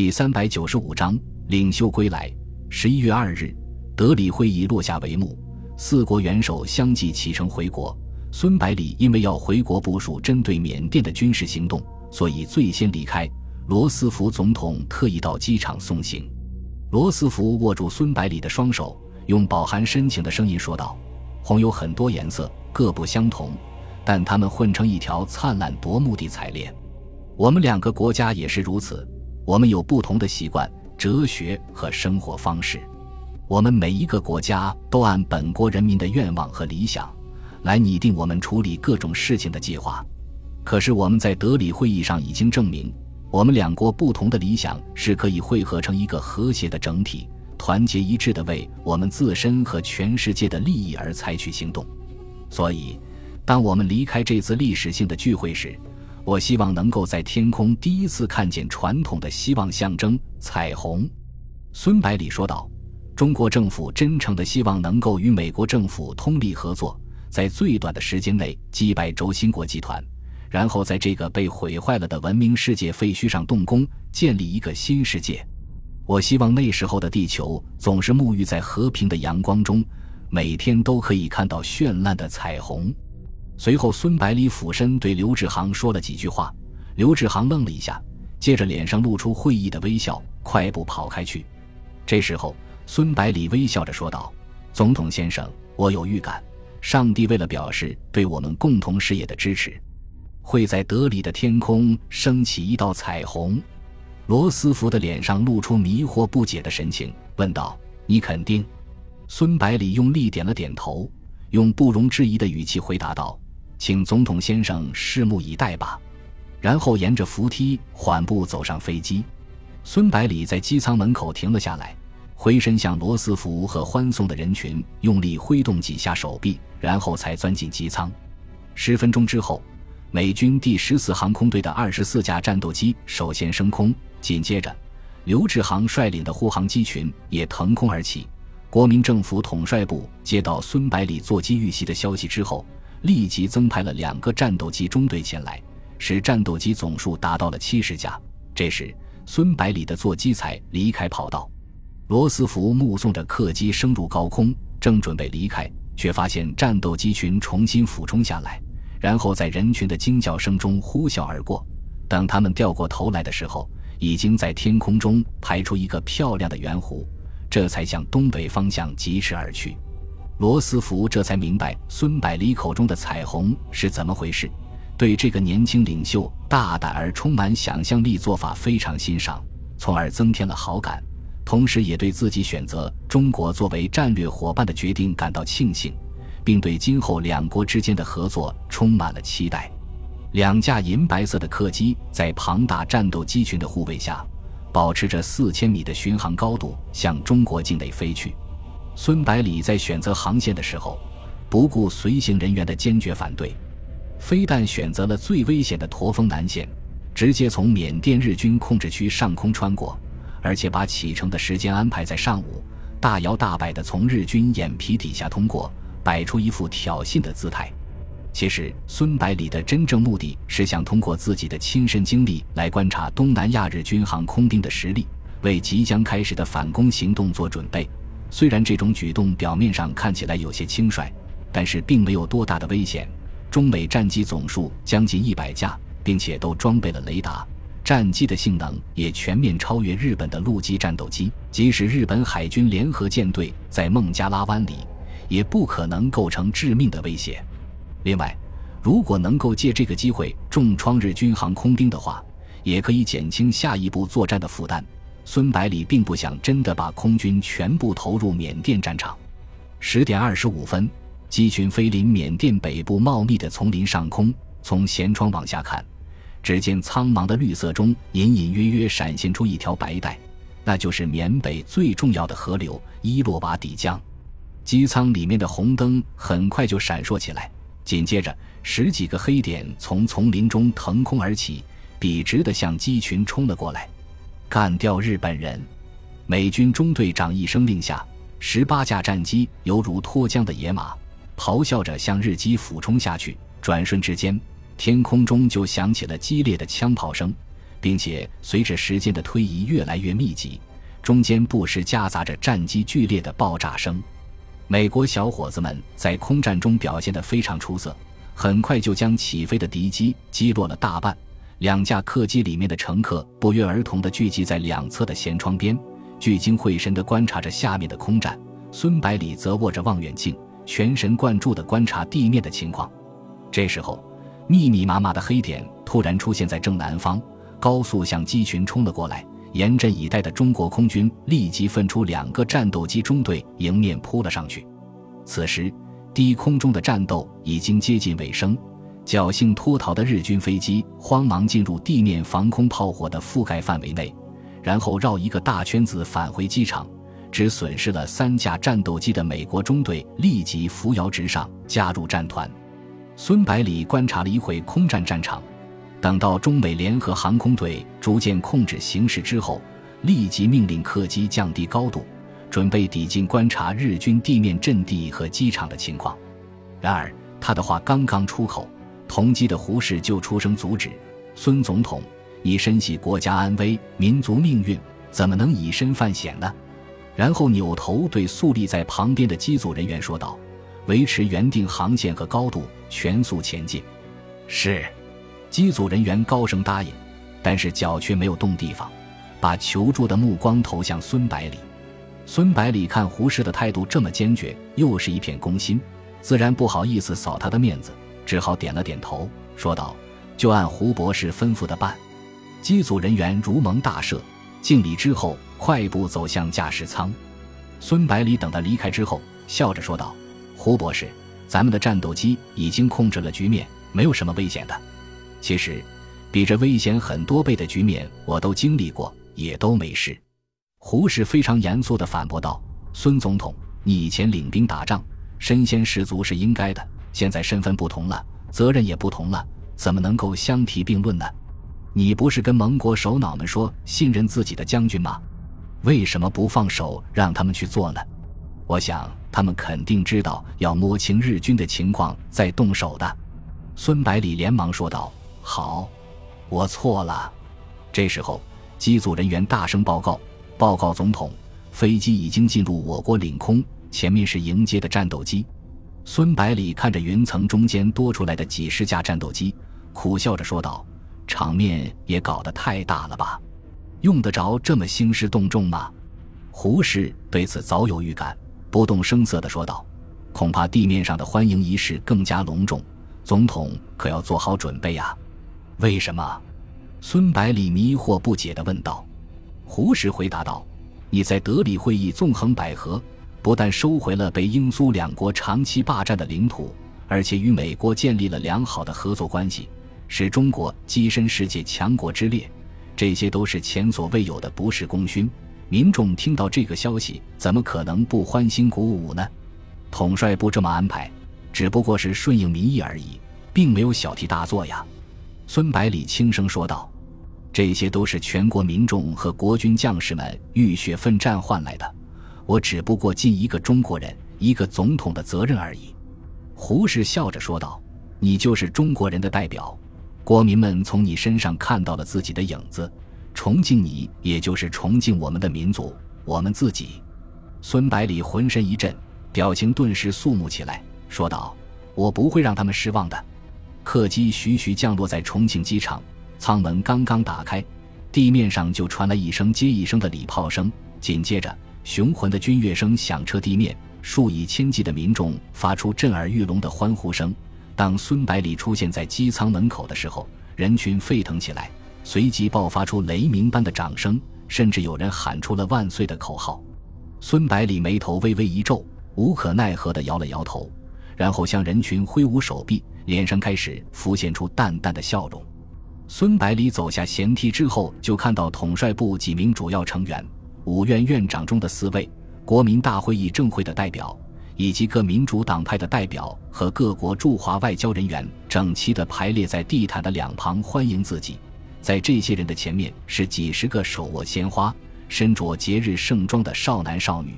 第三百九十五章领袖归来。十一月二日，德里会议落下帷幕，四国元首相继启程回国。孙百里因为要回国部署针对缅甸的军事行动，所以最先离开。罗斯福总统特意到机场送行。罗斯福握住孙百里的双手，用饱含深情的声音说道：“红有很多颜色，各不相同，但它们混成一条灿烂夺目的彩链。我们两个国家也是如此。”我们有不同的习惯、哲学和生活方式。我们每一个国家都按本国人民的愿望和理想来拟定我们处理各种事情的计划。可是我们在德里会议上已经证明，我们两国不同的理想是可以汇合成一个和谐的整体，团结一致的为我们自身和全世界的利益而采取行动。所以，当我们离开这次历史性的聚会时，我希望能够在天空第一次看见传统的希望象征彩虹，孙百里说道：“中国政府真诚的希望能够与美国政府通力合作，在最短的时间内击败轴心国集团，然后在这个被毁坏了的文明世界废墟上动工，建立一个新世界。我希望那时候的地球总是沐浴在和平的阳光中，每天都可以看到绚烂的彩虹。”随后，孙百里俯身对刘志航说了几句话。刘志航愣了一下，接着脸上露出会意的微笑，快步跑开去。这时候，孙百里微笑着说道：“总统先生，我有预感，上帝为了表示对我们共同事业的支持，会在德里的天空升起一道彩虹。”罗斯福的脸上露出迷惑不解的神情，问道：“你肯定？”孙百里用力点了点头，用不容置疑的语气回答道。请总统先生拭目以待吧。然后沿着扶梯缓步走上飞机。孙百里在机舱门口停了下来，回身向罗斯福和欢送的人群用力挥动几下手臂，然后才钻进机舱。十分钟之后，美军第十四航空队的二十四架战斗机首先升空，紧接着，刘志航率领的护航机群也腾空而起。国民政府统帅部接到孙百里座机遇袭的消息之后。立即增派了两个战斗机中队前来，使战斗机总数达到了七十架。这时，孙百里的座机才离开跑道。罗斯福目送着客机升入高空，正准备离开，却发现战斗机群重新俯冲下来，然后在人群的惊叫声中呼啸而过。等他们掉过头来的时候，已经在天空中排出一个漂亮的圆弧，这才向东北方向疾驰而去。罗斯福这才明白孙百里口中的彩虹是怎么回事，对这个年轻领袖大胆而充满想象力做法非常欣赏，从而增添了好感，同时也对自己选择中国作为战略伙伴的决定感到庆幸，并对今后两国之间的合作充满了期待。两架银白色的客机在庞大战斗机群的护卫下，保持着四千米的巡航高度向中国境内飞去。孙百里在选择航线的时候，不顾随行人员的坚决反对，非但选择了最危险的驼峰南线，直接从缅甸日军控制区上空穿过，而且把启程的时间安排在上午，大摇大摆地从日军眼皮底下通过，摆出一副挑衅的姿态。其实，孙百里的真正目的是想通过自己的亲身经历来观察东南亚日军航空兵的实力，为即将开始的反攻行动做准备。虽然这种举动表面上看起来有些轻率，但是并没有多大的危险。中美战机总数将近一百架，并且都装备了雷达，战机的性能也全面超越日本的陆基战斗机。即使日本海军联合舰队在孟加拉湾里，也不可能构成致命的威胁。另外，如果能够借这个机会重创日军航空兵的话，也可以减轻下一步作战的负担。孙百里并不想真的把空军全部投入缅甸战场。十点二十五分，机群飞临缅甸北部茂密的丛林上空，从舷窗往下看，只见苍茫的绿色中隐隐约约闪现出一条白带，那就是缅北最重要的河流伊洛瓦底江。机舱里面的红灯很快就闪烁起来，紧接着十几个黑点从丛林中腾空而起，笔直地向机群冲了过来。干掉日本人！美军中队长一声令下，十八架战机犹如脱缰的野马，咆哮着向日机俯冲下去。转瞬之间，天空中就响起了激烈的枪炮声，并且随着时间的推移越来越密集，中间不时夹杂着战机剧烈的爆炸声。美国小伙子们在空战中表现得非常出色，很快就将起飞的敌机击落了大半。两架客机里面的乘客不约而同地聚集在两侧的舷窗边，聚精会神地观察着下面的空战。孙百里则握着望远镜，全神贯注地观察地面的情况。这时候，密密麻麻的黑点突然出现在正南方。高速向机群冲了过来，严阵以待的中国空军立即分出两个战斗机中队迎面扑了上去。此时，低空中的战斗已经接近尾声，侥幸脱逃的日军飞机慌忙进入地面防空炮火的覆盖范围内，然后绕一个大圈子返回机场。只损失了三架战斗机的美国中队立即扶摇直上，加入战团。孙百里观察了一会空战战场。等到中美联合航空队逐渐控制形势之后，立即命令客机降低高度，准备抵近观察日军地面阵地和机场的情况。然而，他的话刚刚出口，同机的胡适就出声阻止：“孙总统，你深系国家安危、民族命运，怎么能以身犯险呢？”然后扭头对肃立在旁边的机组人员说道：“维持原定航线和高度，全速前进。”是。机组人员高声答应，但是脚却没有动地方，把求助的目光投向孙百里。孙百里看胡适的态度这么坚决，又是一片攻心，自然不好意思扫他的面子，只好点了点头，说道：“就按胡博士吩咐的办。”机组人员如蒙大赦，敬礼之后，快步走向驾驶舱。孙百里等他离开之后，笑着说道：“胡博士，咱们的战斗机已经控制了局面，没有什么危险的。”其实，比这危险很多倍的局面，我都经历过，也都没事。胡适非常严肃地反驳道：“孙总统，你以前领兵打仗，身先士卒是应该的。现在身份不同了，责任也不同了，怎么能够相提并论呢？你不是跟盟国首脑们说信任自己的将军吗？为什么不放手让他们去做呢？我想他们肯定知道要摸清日军的情况再动手的。”孙百里连忙说道。好，我错了。这时候，机组人员大声报告：“报告总统，飞机已经进入我国领空，前面是迎接的战斗机。”孙百里看着云层中间多出来的几十架战斗机，苦笑着说道：“场面也搞得太大了吧？用得着这么兴师动众吗？”胡适对此早有预感，不动声色地说道：“恐怕地面上的欢迎仪式更加隆重，总统可要做好准备呀。”为什么？孙百里迷惑不解地问道。胡适回答道：“你在德里会议纵横捭阖，不但收回了被英苏两国长期霸占的领土，而且与美国建立了良好的合作关系，使中国跻身世界强国之列。这些都是前所未有的不世功勋。民众听到这个消息，怎么可能不欢欣鼓舞呢？统帅部这么安排，只不过是顺应民意而已，并没有小题大做呀。”孙百里轻声说道：“这些都是全国民众和国军将士们浴血奋战换来的，我只不过尽一个中国人、一个总统的责任而已。”胡适笑着说道：“你就是中国人的代表，国民们从你身上看到了自己的影子，崇敬你，也就是崇敬我们的民族，我们自己。”孙百里浑身一震，表情顿时肃穆起来，说道：“我不会让他们失望的。”客机徐徐降落在重庆机场，舱门刚刚打开，地面上就传来一声接一声的礼炮声，紧接着雄浑的军乐声响彻地面，数以千计的民众发出震耳欲聋的欢呼声。当孙百里出现在机舱门口的时候，人群沸腾起来，随即爆发出雷鸣般的掌声，甚至有人喊出了“万岁”的口号。孙百里眉头微微一皱，无可奈何地摇了摇头，然后向人群挥舞手臂。脸上开始浮现出淡淡的笑容。孙百里走下舷梯之后，就看到统帅部几名主要成员、五院院长中的四位、国民大会议政会的代表，以及各民主党派的代表和各国驻华外交人员，整齐地排列在地毯的两旁欢迎自己。在这些人的前面，是几十个手握鲜花、身着节日盛装的少男少女。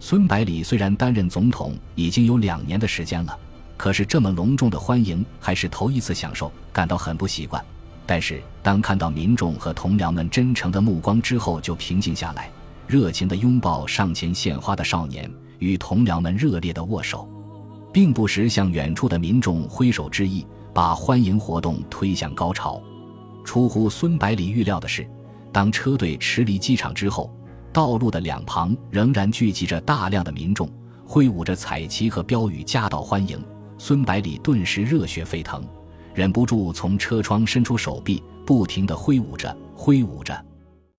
孙百里虽然担任总统已经有两年的时间了。可是这么隆重的欢迎还是头一次享受，感到很不习惯。但是当看到民众和同僚们真诚的目光之后，就平静下来，热情地拥抱上前献花的少年，与同僚们热烈地握手，并不时向远处的民众挥手致意，把欢迎活动推向高潮。出乎孙百里预料的是，当车队驰离机场之后，道路的两旁仍然聚集着大量的民众，挥舞着彩旗和标语夹道欢迎。孙百里顿时热血沸腾。忍不住从车窗伸出手臂，不停地挥舞着，挥舞着。